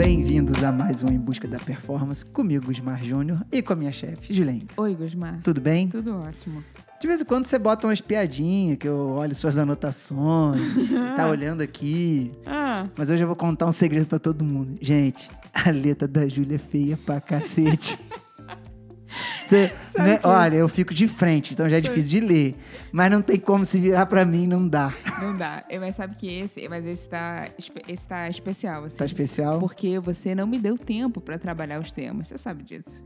Bem-vindos a mais um Em Busca da Performance comigo, Gusmar Júnior, e com a minha chefe, Julen. Oi, Gusmar. Tudo bem? Tudo ótimo. De vez em quando você bota umas piadinhas, que eu olho suas anotações, tá olhando aqui. Ah, Mas hoje eu vou contar um segredo pra todo mundo. Gente, a letra da Júlia é feia pra cacete. Você, né, que- olha, eu fico de frente, então já é difícil de ler. Mas não tem como se virar pra mim, não dá. não dá. É, Mas sabe que esse, mas esse tá, esse tá especial, assim. Tá especial? Porque você não me deu tempo pra trabalhar os temas. Você sabe disso.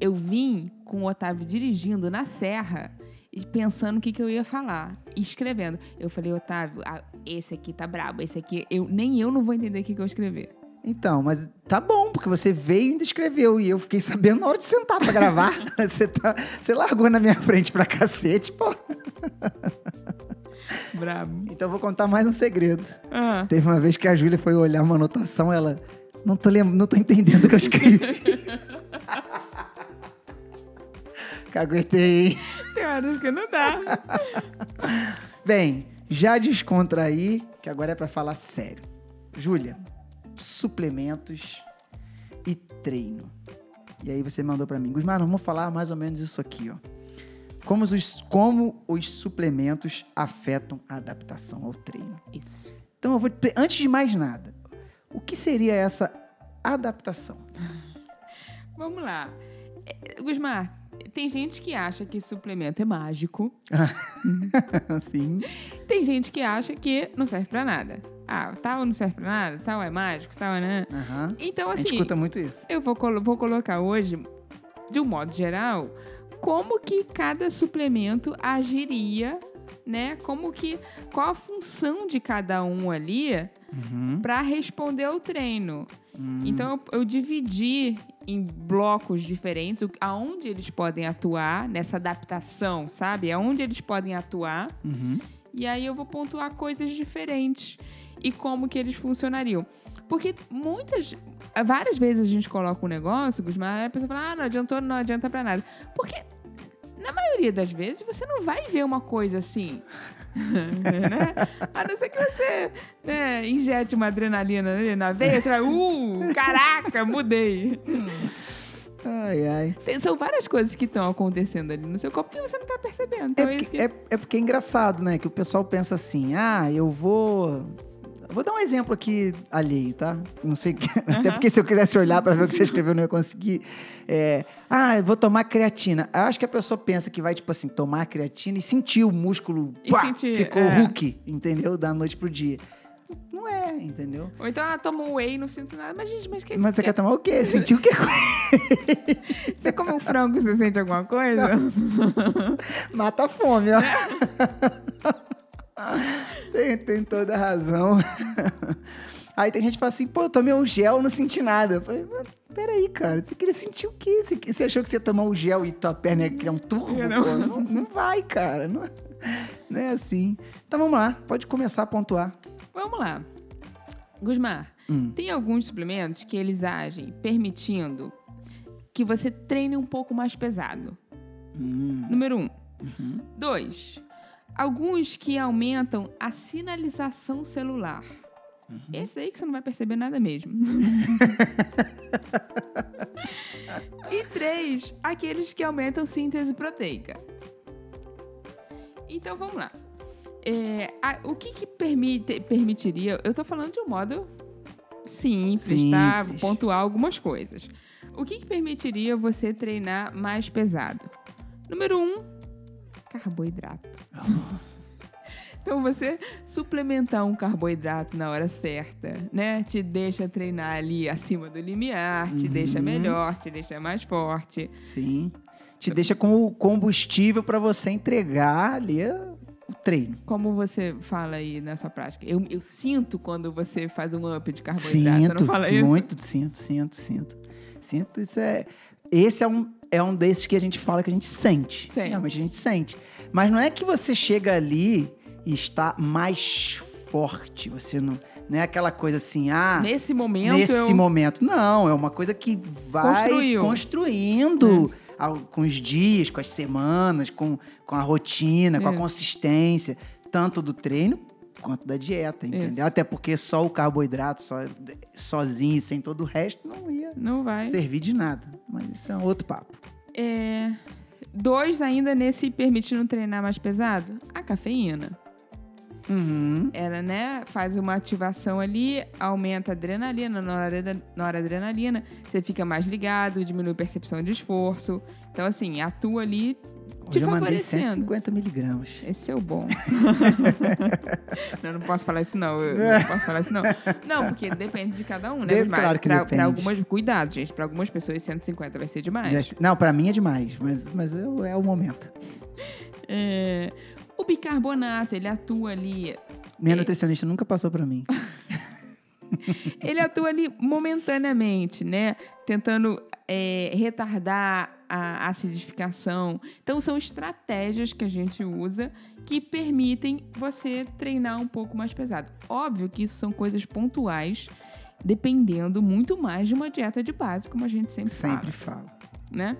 Eu vim com o Otávio dirigindo na serra e pensando o que, que eu ia falar. Escrevendo. Eu falei, Otávio, ah, esse aqui tá brabo. Esse aqui, eu, nem eu não vou entender o que, que eu escrever. Então, mas tá bom, porque você veio e ainda escreveu. E eu fiquei sabendo na hora de sentar pra gravar. você, tá, você largou na minha frente pra cacete, pô. Brabo. Então eu vou contar mais um segredo. Ah. Teve uma vez que a Júlia foi olhar uma anotação, ela. Não tô, lem- não tô entendendo o que eu escrevi. Caguetei. hein? Tem horas que não dá. Bem, já descontraí, que agora é pra falar sério. Júlia, suplementos e treino. E aí você mandou pra mim, Gusmar, vamos falar mais ou menos isso aqui, ó. Como os, como os suplementos afetam a adaptação ao treino. Isso. Então, eu vou, antes de mais nada, o que seria essa adaptação? Vamos lá. É, Gusmar, tem gente que acha que suplemento é mágico. Assim. Tem gente que acha que não serve pra nada. Ah, tal não serve pra nada, tal é mágico, tal é... Né? Aham. Então, A gente assim, escuta muito isso. eu vou, colo- vou colocar hoje, de um modo geral, como que cada suplemento agiria, né? Como que... Qual a função de cada um ali Uhum. pra responder ao treino. Hum. Então eu, eu dividi em blocos diferentes aonde eles podem atuar nessa adaptação, sabe? Aonde eles podem atuar. Uhum. E aí eu vou pontuar coisas diferentes e como que eles funcionariam. Porque muitas, várias vezes a gente coloca um negócio, Gusmar, a pessoa fala, ah, não adiantou, não adianta pra nada. Porque na maioria das vezes você não vai ver uma coisa assim. né? A não ser que você né, injete uma adrenalina ali na veia, você vai, uh, caraca, mudei. Ai, ai. Tem- são várias coisas que estão acontecendo ali no seu corpo que você não tá percebendo. É Então é, porque, que... é, é porque é engraçado, né? Que o pessoal pensa assim, ah, eu vou. Vou dar um exemplo aqui alheio, tá? Não sei. que- Até porque se eu quisesse olhar pra ver o que você escreveu, eu não ia conseguir. É, ah, eu vou tomar creatina. Eu acho que a pessoa pensa que vai, tipo assim, tomar creatina e sentir o músculo. E pá, sentir, ficou é. Hulk, entendeu? Da noite pro dia. Não é, entendeu? Ou então, ah, toma um whey, não sinto nada. Mas, gente, mas que Mas você que- quer tomar o quê? Sentir o quê? Você come um frango e você sente alguma coisa? Mata a fome, ó. tem, tem toda a razão. Aí tem gente que fala assim, pô, eu tomei um gel, não senti nada. Eu falei, mas peraí, cara, você queria sentir o quê? Você, você achou que você ia tomar um gel e tua perna ia criar um turbo? Eu não. Pô, não, não vai, cara. Não, não é assim. Então vamos lá, pode começar a pontuar. Vamos lá. Gusmar, Hum. tem alguns suplementos que eles agem permitindo que você treine um pouco mais pesado. Hum, Número um. uhum. Dois. Alguns que aumentam a sinalização celular. Uhum. Esse aí que você não vai perceber nada mesmo. e três, aqueles que aumentam síntese proteica. Então vamos lá. É, a- o que, que permite, permitiria? Eu tô falando de um modo simples, tá? Simples. Pontuar algumas coisas. O que, que permitiria você treinar mais pesado? Número um, carboidrato. Então você suplementar um carboidrato na hora certa, né? Te deixa treinar ali acima do limiar, te Uhum. deixa melhor, te deixa mais forte. Sim. Te deixa com o combustível pra você entregar ali o treino. Como você fala aí na sua prática? Eu, eu sinto quando você faz um up de carboidrato. você Sinto, não fala isso? muito, sinto, sinto, sinto. Sinto, isso é... Esse é um, é um desses que a gente fala que a gente sente. Realmente a gente sente. Mas não é que você chega ali e está mais forte. Você não... Não é aquela coisa assim, ah... Nesse momento. Nesse eu... momento. Não, é uma coisa que vai Construiu. construindo ao- com os dias, com as semanas, com, com a rotina, com a consistência, tanto do treino quanto da dieta, entendeu? Isso. Até porque só o carboidrato, só, sozinho, sem todo o resto, não ia Não vai. servir de nada. Mas isso é um outro papo. É, dois ainda nesse permitindo treinar mais pesado, a cafeína. Uhum. Ela, né, faz uma ativação ali, aumenta a adrenalina, noradre- noradrenalina, você fica mais ligado, diminui a percepção de esforço. Então, assim, atua ali te Hoje eu mandei favorecendo. 150 miligramas. Esse é o bom. não, não posso falar isso, não. Eu não posso falar isso, não. Não, porque depende de cada um, né? De- Mas claro que pra, depende. pra algumas, cuidado, gente. Pra algumas pessoas, 150 vai ser demais. Já- não, pra mim é demais, mas, mas eu- é o momento. É, o bicarbonato, ele atua ali Minha É. nutricionista nunca passou pra mim. ele atua ali momentaneamente, né? Tentando é, retardar a acidificação. Então, são estratégias que a gente usa que permitem você treinar um pouco mais pesado. Óbvio que isso são coisas pontuais, dependendo muito mais de uma dieta de base, como a gente sempre, Sempre fala, falo. né?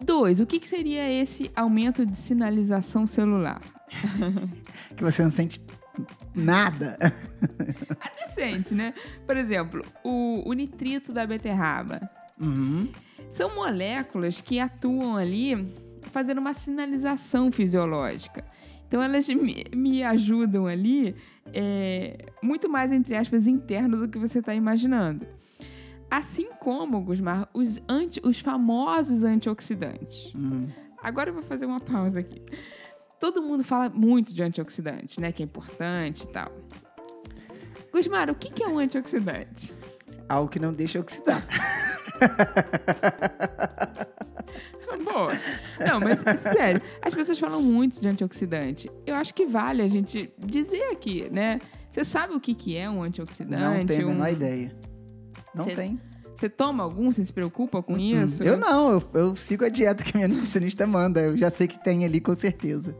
Dois, o que, que seria esse aumento de sinalização celular? Que você não sente nada. Até sente, né? Por exemplo, o, o nitrito da beterraba. Uhum. São moléculas que atuam ali fazendo uma sinalização fisiológica. Então, elas me, me ajudam ali é, muito mais, entre aspas, interno do que você está imaginando. Assim como, Gusmar, os, anti, os famosos antioxidantes. Hum. Agora eu vou fazer uma pausa aqui. Todo mundo fala muito de antioxidante, né? Que é importante e tal. Gusmar, o que é um antioxidante? Algo que não deixa oxidar. Boa. Não, mas sério, as pessoas falam muito de antioxidante. Eu acho que vale a gente dizer aqui, né? Você sabe o que, que é um antioxidante? Não tenho a um... menor ideia. Não Cê- tem. Você toma algum? Você se preocupa com Hum, isso? Eu não, eu, eu sigo a dieta que a minha nutricionista manda. Eu já sei que tem ali com certeza.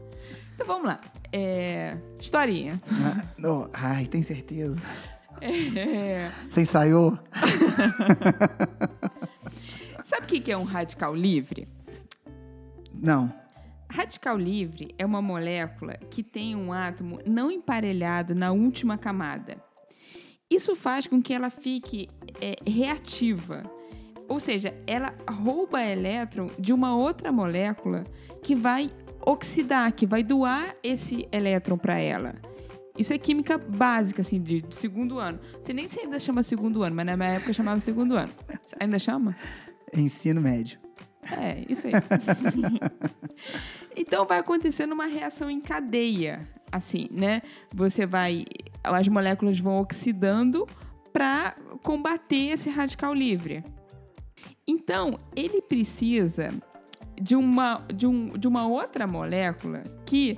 Então vamos lá. É... Historinha. Ah, oh, ai, tem certeza. É... Você ensaiou? Sabe o que que é um radical livre? Não. Radical livre é uma molécula que tem um átomo não emparelhado na última camada. Isso faz com que ela fique é, reativa. Ou seja, ela rouba elétron de uma outra molécula que vai oxidar, que vai doar esse elétron para ela. Isso é química básica, assim, de, de segundo ano. Você nem se ainda chama segundo ano, mas na minha época chamava segundo ano. Ainda chama? Ensino médio. É, isso aí. então vai acontecendo uma reação em cadeia, assim, né? Você vai, as moléculas vão oxidando para combater esse radical livre. Então ele precisa de uma, de, um, de uma outra molécula que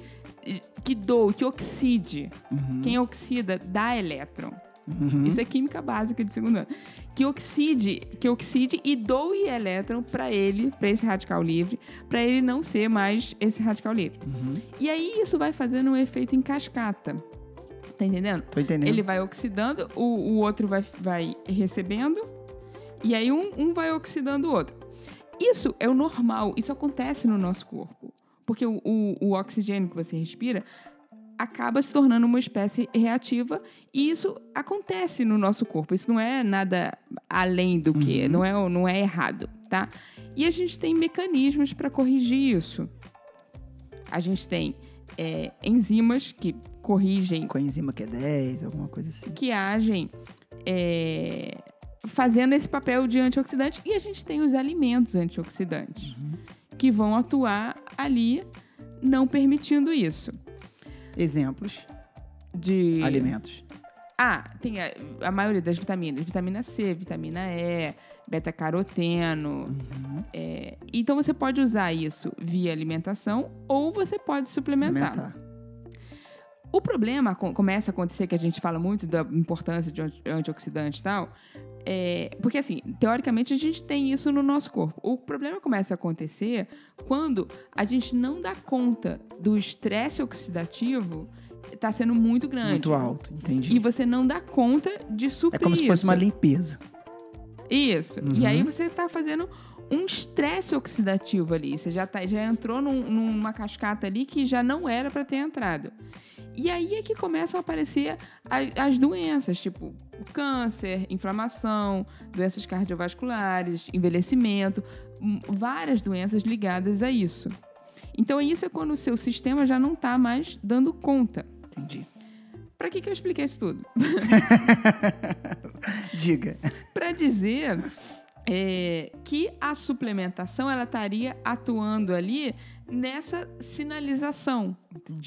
que doe, que oxide. Uhum. Quem oxida dá elétron. Uhum. Isso é química básica de segundo ano. Que oxide, que oxide e doe elétron para ele, para esse radical livre, para ele não ser mais esse radical livre. Uhum. E aí isso vai fazendo um efeito em cascata. Tá entendendo? Tô entendendo. Ele vai oxidando, o, o outro vai, vai recebendo, e aí um, um vai oxidando o outro. Isso é o normal, isso acontece no nosso corpo. Porque o, o, o oxigênio que você respira acaba se tornando uma espécie reativa e isso acontece no nosso corpo. Isso não é nada além do que, Uhum. não, é, não é errado, tá? E a gente tem mecanismos para corrigir isso. A gente tem é, enzimas que corrigem Com a enzima que é 10, alguma coisa assim. que agem é, fazendo esse papel de antioxidante. E a gente tem os alimentos antioxidantes, que vão atuar ali, não permitindo isso. Exemplos. De Alimentos. Ah, tem a, a maioria das vitaminas. Vitamina C, vitamina E, beta-caroteno. Uhum. é, então você pode usar isso via alimentação ou você pode suplementar. Alimentar. O problema co- começa a acontecer, que a gente fala muito da importância de anti- antioxidante e tal, é, porque assim, teoricamente a gente tem isso no nosso corpo. O problema começa a acontecer quando a gente não dá conta do estresse oxidativo está sendo muito grande. Muito alto, entendi. E você não dá conta de É suprir como se fosse isso. uma limpeza. Isso. Uhum. E aí você está fazendo um estresse oxidativo ali. Você já, tá, já entrou num- numa cascata ali que já não era para ter entrado. E aí é que começam a aparecer a- as doenças, tipo câncer, inflamação, doenças cardiovasculares, envelhecimento, várias doenças ligadas a isso. Então, isso é quando o seu sistema já não está mais dando conta. Entendi. Para que, que eu expliquei isso tudo? Diga. Para dizer é, que a suplementação ela estaria atuando ali nessa sinalização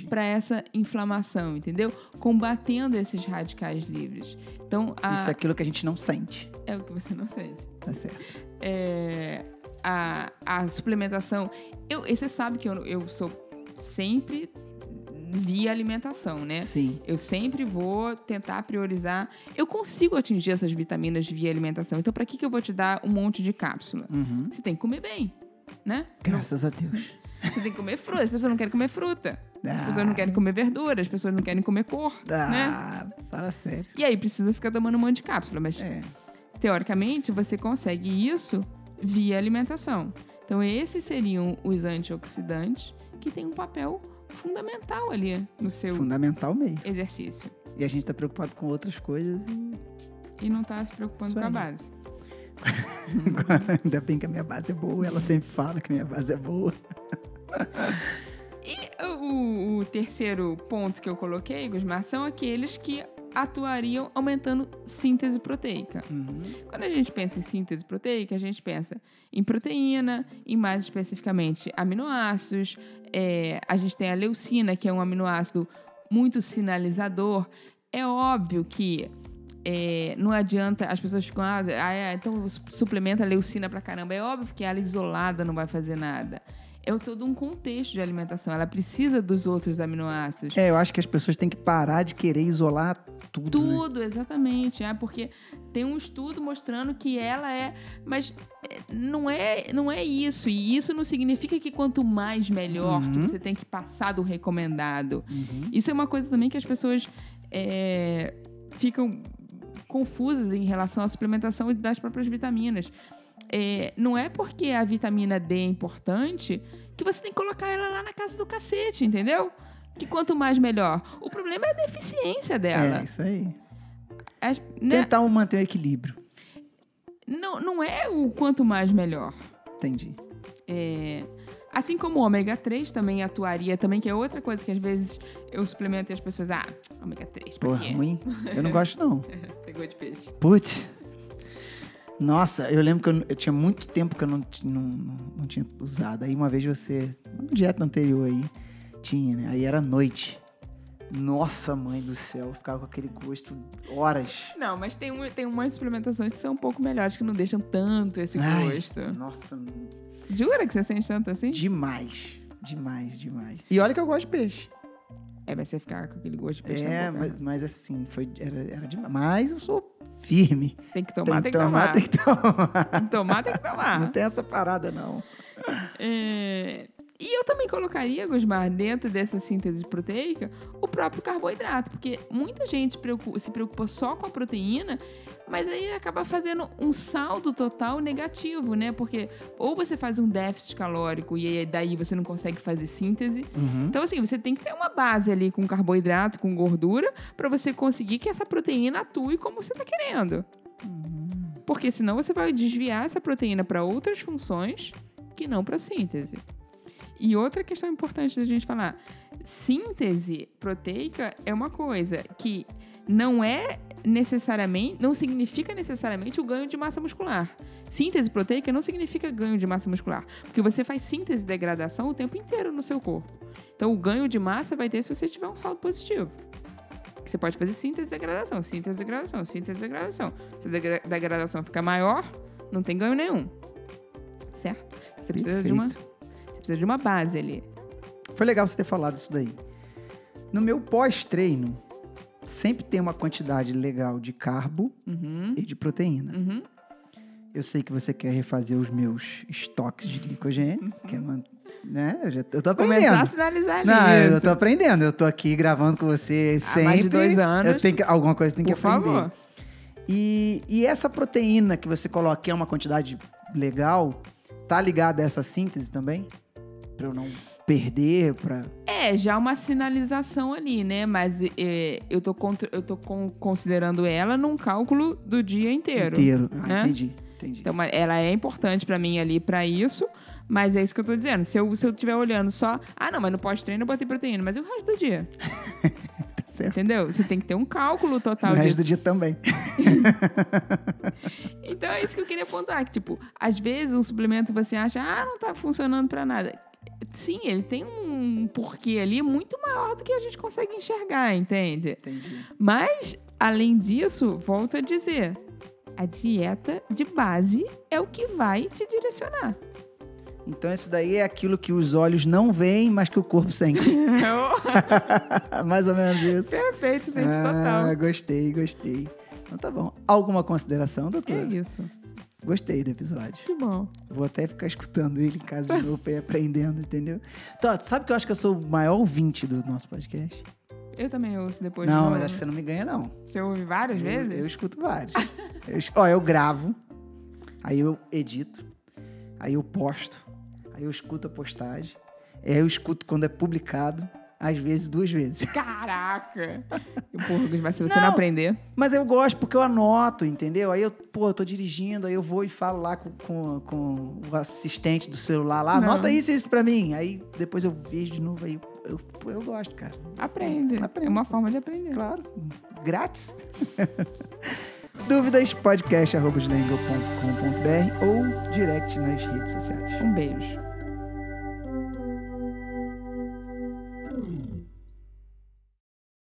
para essa inflamação, entendeu? Combatendo esses radicais livres. Então, a- Isso é aquilo que a gente não sente. é o que você não sente. Tá certo. é, a, a suplementação. Eu, você sabe que eu, eu sou sempre via alimentação, né? Sim. Eu sempre vou tentar priorizar. Eu consigo atingir essas vitaminas via alimentação. Então, para que, que eu vou te dar um monte de cápsula? Uhum. Você tem que comer bem, né? Graças a Deus. Você tem que comer fruta. As pessoas não querem comer fruta. As Ah. pessoas não querem comer verdura. As pessoas não querem comer cor, né? Ah, fala sério. E aí precisa ficar tomando um monte de cápsula. Mas É. teoricamente, você consegue isso via alimentação. Então, esses seriam os antioxidantes que têm um papel fundamental ali no seu Fundamental mesmo. exercício. E a gente tá preocupado com outras coisas e E não tá se preocupando Isso com a base. ainda bem que a minha base é boa. Ela sempre fala que a minha base é boa. E o, o terceiro ponto que eu coloquei, Gusmar, são aqueles que atuariam aumentando síntese proteica. Uhum. Quando a gente pensa em síntese proteica, a gente pensa em proteína, e mais especificamente aminoácidos. É, a gente tem a leucina, que é um aminoácido muito sinalizador. É óbvio que é, não adianta, as pessoas ficam, ah, é, então suplementa a leucina pra caramba. É óbvio que ela isolada não vai fazer nada. É todo um contexto de alimentação. Ela precisa dos outros aminoácidos. É, eu acho que as pessoas têm que parar de querer isolar tudo. né? Tudo, exatamente. É, porque tem um estudo mostrando que ela é. Mas é, não é, não é isso. E isso não significa que quanto mais melhor, que Uhum. você tem que passar do recomendado. Uhum. Isso é uma coisa também que as pessoas é, ficam confusas em relação à suplementação das próprias vitaminas. É, não é porque a vitamina D é importante que você tem que colocar ela lá na casa do cacete, entendeu? Que quanto mais melhor. O problema é a deficiência dela. É, isso aí. As- né? Tentar manter o equilíbrio. Não, não é o quanto mais melhor. Entendi. É, assim como o ômega 3 também atuaria, também, que é outra coisa que às vezes eu suplemento e as pessoas, ah, ômega 3, pra Porra, quê? ruim. Eu não gosto, não. Pegou de peixe. Putz. Nossa, eu lembro que eu, eu tinha muito tempo que eu não, não, não, não tinha usado. Aí uma vez você, uma dieta anterior aí, tinha, né? Aí era noite. Nossa, mãe do céu, eu ficava com aquele gosto horas. Não, mas tem, um, tem umas suplementações que são um pouco melhores, que não deixam tanto esse Ai, gosto. Nossa, Jura que você sente tanto assim? demais. Demais, demais. E olha que eu gosto de peixe. É, vai você ficar com aquele gosto de peixe É, na boca. mas, mas assim, foi, era, era demais. Mas eu sou firme. Tem que tomar, tem tem que que tomar. tem que tomar. Tem que tomar, tem que Não tomar. tem essa parada, não. É, E eu também colocaria, Gusmar, dentro dessa síntese proteica, o próprio carboidrato, porque muita gente se preocupa só com a proteína, mas aí acaba fazendo um saldo total negativo, né? Porque ou você faz um déficit calórico e aí daí você não consegue fazer síntese. Uhum. Então, assim, você tem que ter uma base ali com carboidrato, com gordura, para você conseguir que essa proteína atue como você está querendo. Porque senão você vai desviar essa proteína para outras funções que não para síntese. E outra questão importante da gente falar: síntese proteica é uma coisa que não é necessariamente, não significa necessariamente o ganho de massa muscular. Síntese proteica não significa ganho de massa muscular, porque você faz síntese e degradação o tempo inteiro no seu corpo. Então, o ganho de massa vai ter se você tiver um saldo positivo. Você pode fazer síntese e degradação, síntese e degradação, síntese e degradação. Se a degra- degradação ficar maior, não tem ganho nenhum. Certo? Você precisa, de uma, Perfeito. Precisa de uma base ali. Foi legal você ter falado isso daí. No meu pós-treino, sempre tem uma quantidade legal de carbo Uhum, e de proteína. uhum. Eu sei que você quer refazer os meus estoques de glicogênio, quer man- né? Eu, já, eu tô aprendendo. Começar a sinalizar ali. Não, eu isso. tô aprendendo. Eu tô aqui gravando com você sempre. Há mais de dois anos. Eu tenho que, alguma coisa tem que aprender. favor. E, e essa proteína que você coloca, que é uma quantidade legal, Tá ligado a essa síntese também? Pra eu não perder, pra... É, já uma sinalização ali, né? Mas é, eu tô, contr- eu tô con- considerando ela num cálculo do dia inteiro. inteiro. Ah, né? entendi, entendi. Então, ela é importante pra mim ali pra isso, mas é isso que eu tô dizendo. Se eu, se eu estiver olhando só, ah, não, mas no pós-treino eu botei proteína, mas e o resto do dia? tá certo. Entendeu? Você tem que ter um cálculo O total resto disso. do dia também. Então é isso que eu queria apontar, que tipo, às vezes um suplemento você acha, ah, não tá funcionando pra nada. Sim, ele tem um porquê ali muito maior do que a gente consegue enxergar, entende? Entendi. Mas, além disso, volto a dizer, a dieta de base é o que vai te direcionar. Então isso daí é aquilo que os olhos não veem, mas que o corpo sente. Mais ou menos isso. Perfeito, sente ah, total. gostei, gostei. Então tá bom. Alguma consideração, doutor? É isso. Gostei do episódio. Que bom. Vou até ficar escutando ele em casa de novo pra ir aprendendo, entendeu? Então, sabe que eu acho que eu sou o maior ouvinte do nosso podcast? Eu também ouço depois de não, novo. mas acho que você não me ganha, não. Você ouve várias Eu, vezes? eu escuto vários. eu, ó, eu gravo, aí eu edito, aí eu posto, aí eu escuto a postagem, aí eu escuto quando é publicado, às vezes duas vezes. Caraca! Porra, mas se você não, Não. aprender... Mas eu gosto porque eu anoto, entendeu? Aí eu, pô, eu tô dirigindo, aí eu vou e falo lá com, com, com o assistente do celular lá, Não. anota isso e isso pra mim. Aí depois eu vejo de novo, aí eu, eu, eu gosto, cara. Aprende. Aprende. É uma forma de aprender. Claro, grátis. Dúvidas, podcast.com.br ou direct nas redes sociais. Um beijo.